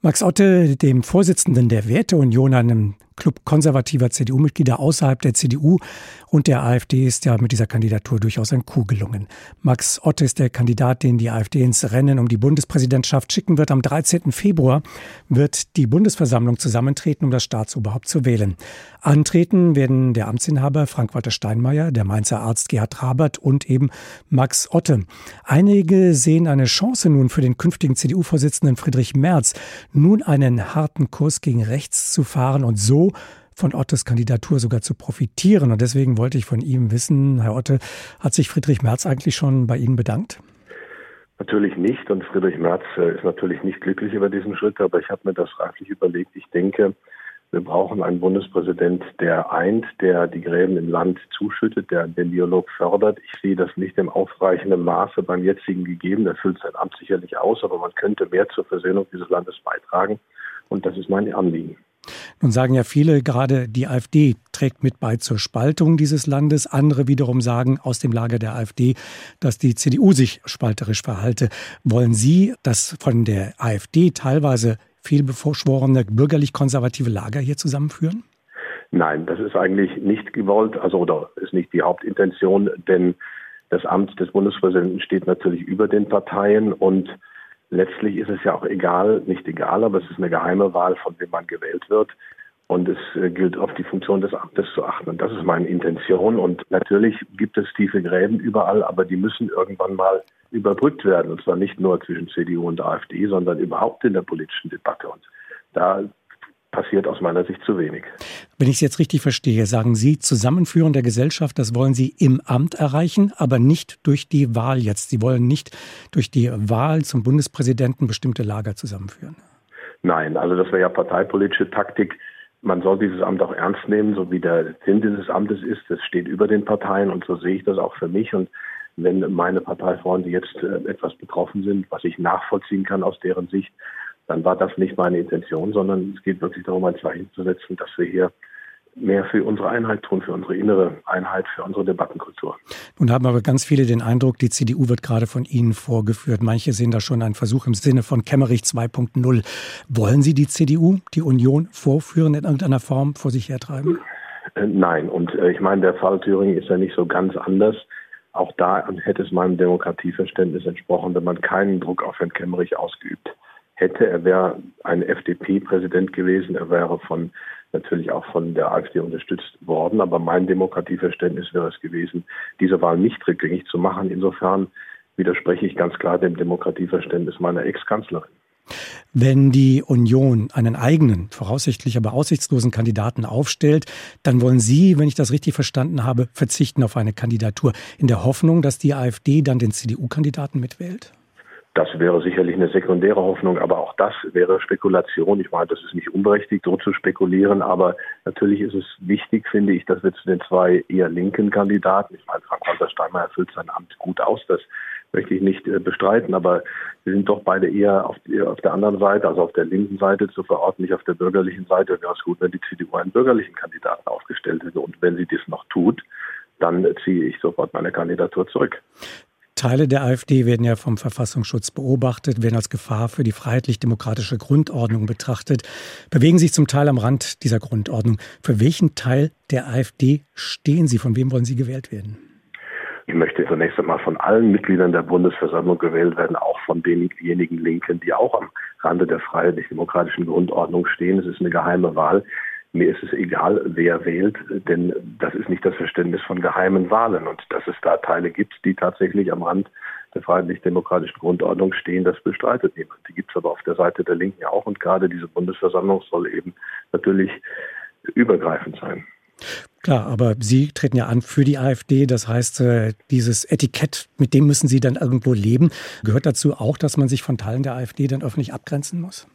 Max Otte, dem Vorsitzenden der Werteunion, einem Club konservativer CDU-Mitglieder außerhalb der CDU und der AfD ist ja mit dieser Kandidatur durchaus ein Coup gelungen. Max Otte ist der Kandidat, den die AfD ins Rennen um die Bundespräsidentschaft schicken wird. Am 13. Februar wird die Bundesversammlung zusammentreten, um das Staatsoberhaupt zu wählen. Antreten werden der Amtsinhaber Frank-Walter Steinmeier, der Mainzer Arzt Gerhard Rabert und eben Max Otte. Einige sehen eine Chance nun für den künftigen CDU-Vorsitzenden Friedrich Merz, nun einen harten Kurs gegen rechts zu fahren und so von Ottes Kandidatur sogar zu profitieren. Und deswegen wollte ich von ihm wissen, Herr Otte, hat sich Friedrich Merz eigentlich schon bei Ihnen bedankt? Natürlich nicht. Und Friedrich Merz äh, ist natürlich nicht glücklich über diesen Schritt. Aber ich habe mir das reiflich überlegt. Ich denke, wir brauchen einen Bundespräsident, der eint, der die Gräben im Land zuschüttet, der den Dialog fördert. Ich sehe das nicht im ausreichenden Maße beim jetzigen gegeben. Er füllt sein Amt sicherlich aus, aber man könnte mehr zur Versöhnung dieses Landes beitragen. Und das ist mein Anliegen. Nun sagen ja viele, gerade die AfD trägt mit bei zur Spaltung dieses Landes. Andere wiederum sagen aus dem Lager der AfD, dass die CDU sich spalterisch verhalte. Wollen Sie das von der AfD teilweise vielbeschworene bürgerlich-konservative Lager hier zusammenführen? Nein, das ist eigentlich nicht gewollt, also oder ist nicht die Hauptintention, denn das Amt des Bundespräsidenten steht natürlich über den Parteien und letztlich ist es ja auch egal, nicht egal, aber es ist eine geheime Wahl, von wem man gewählt wird. Und es äh, gilt auf die Funktion des Amtes zu achten. Und das ist meine Intention. Und natürlich gibt es tiefe Gräben überall, aber die müssen irgendwann mal überbrückt werden. Und zwar nicht nur zwischen CDU und AfD, sondern überhaupt in der politischen Debatte. Und da passiert aus meiner Sicht zu wenig. Wenn ich es jetzt richtig verstehe, sagen Sie, Zusammenführen der Gesellschaft, das wollen Sie im Amt erreichen, aber nicht durch die Wahl jetzt. Sie wollen nicht durch die Wahl zum Bundespräsidenten bestimmte Lager zusammenführen. Nein, also das wäre ja parteipolitische Taktik. Man soll dieses Amt auch ernst nehmen, so wie der Sinn dieses Amtes ist. Das steht über den Parteien und so sehe ich das auch für mich. Und wenn meine Parteifreunde jetzt äh, etwas betroffen sind, was ich nachvollziehen kann aus deren Sicht, dann war das nicht meine Intention, sondern es geht wirklich darum, ein Zeichen zu setzen, dass wir hier mehr für unsere Einheit tun, für unsere innere Einheit, für unsere Debattenkultur. Nun haben aber ganz viele den Eindruck, die CDU wird gerade von Ihnen vorgeführt. Manche sehen da schon einen Versuch im Sinne von Kemmerich 2.0. Wollen Sie die CDU, die Union vorführen, in irgendeiner Form vor sich hertreiben? Äh, nein, und äh, ich meine, der Fall Thüringen ist ja nicht so ganz anders. Auch da hätte es meinem Demokratieverständnis entsprochen, wenn man keinen Druck auf Herrn Kemmerich ausgeübt hätte. Er wäre ein FDP-Präsident gewesen. Er wäre von natürlich auch von der AfD unterstützt worden. Aber mein Demokratieverständnis wäre es gewesen, diese Wahl nicht rückgängig zu machen. Insofern widerspreche ich ganz klar dem Demokratieverständnis meiner Ex-Kanzlerin. Wenn die Union einen eigenen, voraussichtlich aber aussichtslosen Kandidaten aufstellt, dann wollen Sie, wenn ich das richtig verstanden habe, verzichten auf eine Kandidatur in der Hoffnung, dass die AfD dann den CDU-Kandidaten mitwählt? Das wäre sicherlich eine sekundäre Hoffnung, aber auch das wäre Spekulation. Ich meine, das ist nicht unberechtigt, so zu spekulieren, aber natürlich ist es wichtig, finde ich, dass wir zu den zwei eher linken Kandidaten, ich meine, Frank-Walter Steinmeier erfüllt sein Amt gut aus, das möchte ich nicht äh, bestreiten, aber wir sind doch beide eher auf, auf, der anderen Seite, also auf der linken Seite zu verorten, nicht auf der bürgerlichen Seite. Wäre es gut, wenn die CDU einen bürgerlichen Kandidaten aufgestellt hätte. Und wenn sie das noch tut, dann ziehe ich sofort meine Kandidatur zurück. Teile der AfD werden ja vom Verfassungsschutz beobachtet, werden als Gefahr für die freiheitlich-demokratische Grundordnung betrachtet, bewegen sich zum Teil am Rand dieser Grundordnung. Für welchen Teil der AfD stehen Sie? Von wem wollen Sie gewählt werden? Ich möchte zunächst einmal von allen Mitgliedern der Bundesversammlung gewählt werden, auch von denjenigen Linken, die auch am Rande der freiheitlich-demokratischen Grundordnung stehen. Es ist eine geheime Wahl. Mir ist es egal, wer wählt, denn das ist nicht das Verständnis von geheimen Wahlen. Und dass es da Teile gibt, die tatsächlich am Rand der freiheitlich-demokratischen Grundordnung stehen, das bestreitet niemand. Die gibt es aber auf der Seite der Linken auch. Und gerade diese Bundesversammlung soll eben natürlich übergreifend sein. Klar, aber Sie treten ja an für die AfD. Das heißt, äh, dieses Etikett, mit dem müssen Sie dann irgendwo leben. Gehört dazu auch, dass man sich von Teilen der AfD dann öffentlich abgrenzen muss?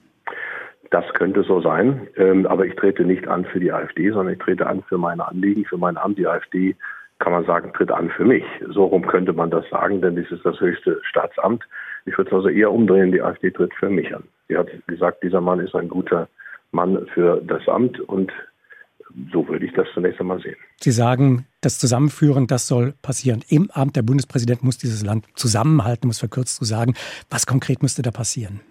Das könnte so sein, ähm, aber ich trete nicht an für die AfD, sondern ich trete an für meine Anliegen, für mein Amt. Die AfD, kann man sagen, tritt an für mich. So rum könnte man das sagen, denn dies ist das höchste Staatsamt. Ich würde es also eher umdrehen, die AfD tritt für mich an. Sie hat gesagt, dieser Mann ist ein guter Mann für das Amt und so würde ich das zunächst einmal sehen. Sie sagen, das Zusammenführen, das soll passieren. Im Amt der Bundespräsident muss dieses Land zusammenhalten, muss verkürzt zu sagen. Was konkret müsste da passieren?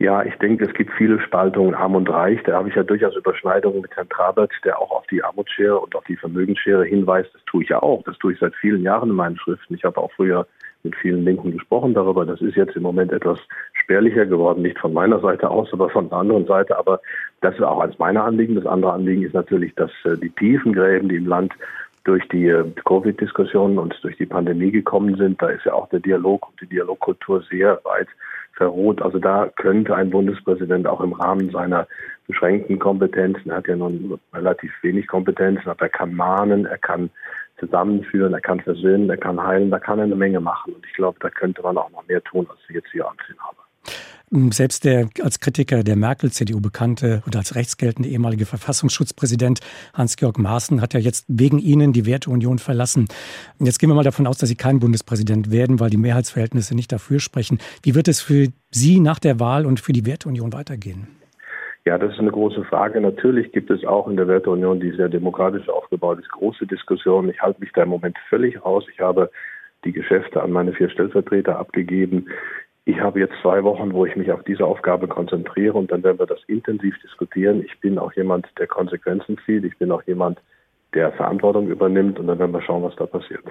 Ja, ich denke, es gibt viele Spaltungen arm und reich. Da habe ich ja durchaus Überschneidungen mit Herrn Trabert, der auch auf die Armutsschere und auf die Vermögensschere hinweist. Das tue ich ja auch. Das tue ich seit vielen Jahren in meinen Schriften. Ich habe auch früher mit vielen Linken gesprochen darüber. Das ist jetzt im Moment etwas spärlicher geworden, nicht von meiner Seite aus, aber von der anderen Seite. Aber das ist auch eines meiner Anliegen. Das andere Anliegen ist natürlich, dass äh, die tiefen Gräben, die im Land durch die äh, Covid-Diskussionen und durch die Pandemie gekommen sind, da ist ja auch der Dialog und die Dialogkultur sehr weit verroht. Also da könnte ein Bundespräsident auch im Rahmen seiner beschränkten Kompetenzen, er hat ja nun relativ wenig Kompetenzen, aber er kann mahnen, er kann zusammenführen, er kann versöhnen, er kann heilen, da kann er eine Menge machen. Und ich glaube, da könnte man auch noch mehr tun, als ich jetzt hier ansehen habe. Selbst der als Kritiker der Merkel-CDU bekannte und als rechtsgeltende ehemalige Verfassungsschutzpräsident Hans-Georg Maaßen hat ja jetzt wegen Ihnen die Werteunion verlassen. Jetzt gehen wir mal davon aus, dass Sie kein Bundespräsident werden, weil die Mehrheitsverhältnisse nicht dafür sprechen. Wie wird es für Sie nach der Wahl und für die Werteunion weitergehen? Ja, das ist eine große Frage. Natürlich gibt es auch in der Werteunion, die sehr demokratisch aufgebaut ist, große Diskussionen. Ich halte mich da im Moment völlig raus. Ich habe die Geschäfte an meine vier Stellvertreter abgegeben. Ich habe jetzt zwei Wochen, wo ich mich auf diese Aufgabe konzentriere und dann werden wir das intensiv diskutieren. Ich bin auch jemand, der Konsequenzen zieht. Ich bin auch jemand, der Verantwortung übernimmt und dann werden wir schauen, was da passiert.